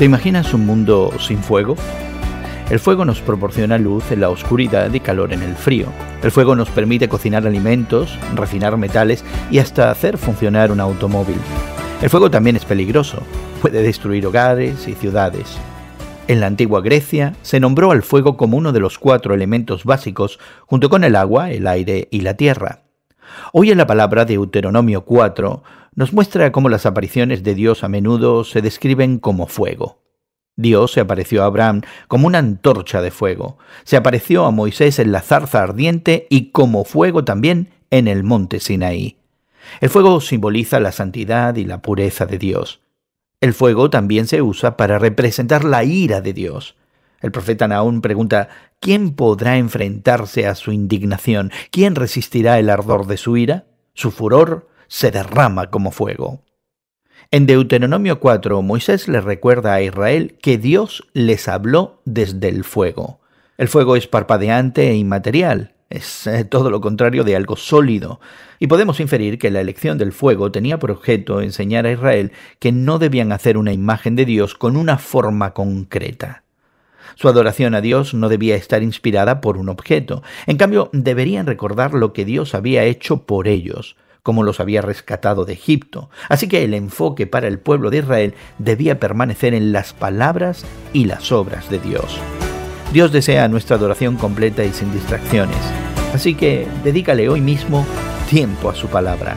¿Te imaginas un mundo sin fuego? El fuego nos proporciona luz en la oscuridad y calor en el frío. El fuego nos permite cocinar alimentos, refinar metales y hasta hacer funcionar un automóvil. El fuego también es peligroso. Puede destruir hogares y ciudades. En la antigua Grecia se nombró al fuego como uno de los cuatro elementos básicos, junto con el agua, el aire y la tierra. Hoy en la palabra de Deuteronomio 4 nos muestra cómo las apariciones de Dios a menudo se describen como fuego. Dios se apareció a Abraham como una antorcha de fuego, se apareció a Moisés en la zarza ardiente y como fuego también en el monte Sinaí. El fuego simboliza la santidad y la pureza de Dios. El fuego también se usa para representar la ira de Dios. El profeta Naún pregunta, ¿quién podrá enfrentarse a su indignación? ¿Quién resistirá el ardor de su ira? Su furor se derrama como fuego. En Deuteronomio 4, Moisés le recuerda a Israel que Dios les habló desde el fuego. El fuego es parpadeante e inmaterial, es eh, todo lo contrario de algo sólido, y podemos inferir que la elección del fuego tenía por objeto enseñar a Israel que no debían hacer una imagen de Dios con una forma concreta. Su adoración a Dios no debía estar inspirada por un objeto, en cambio deberían recordar lo que Dios había hecho por ellos, como los había rescatado de Egipto. Así que el enfoque para el pueblo de Israel debía permanecer en las palabras y las obras de Dios. Dios desea nuestra adoración completa y sin distracciones. Así que dedícale hoy mismo tiempo a su palabra.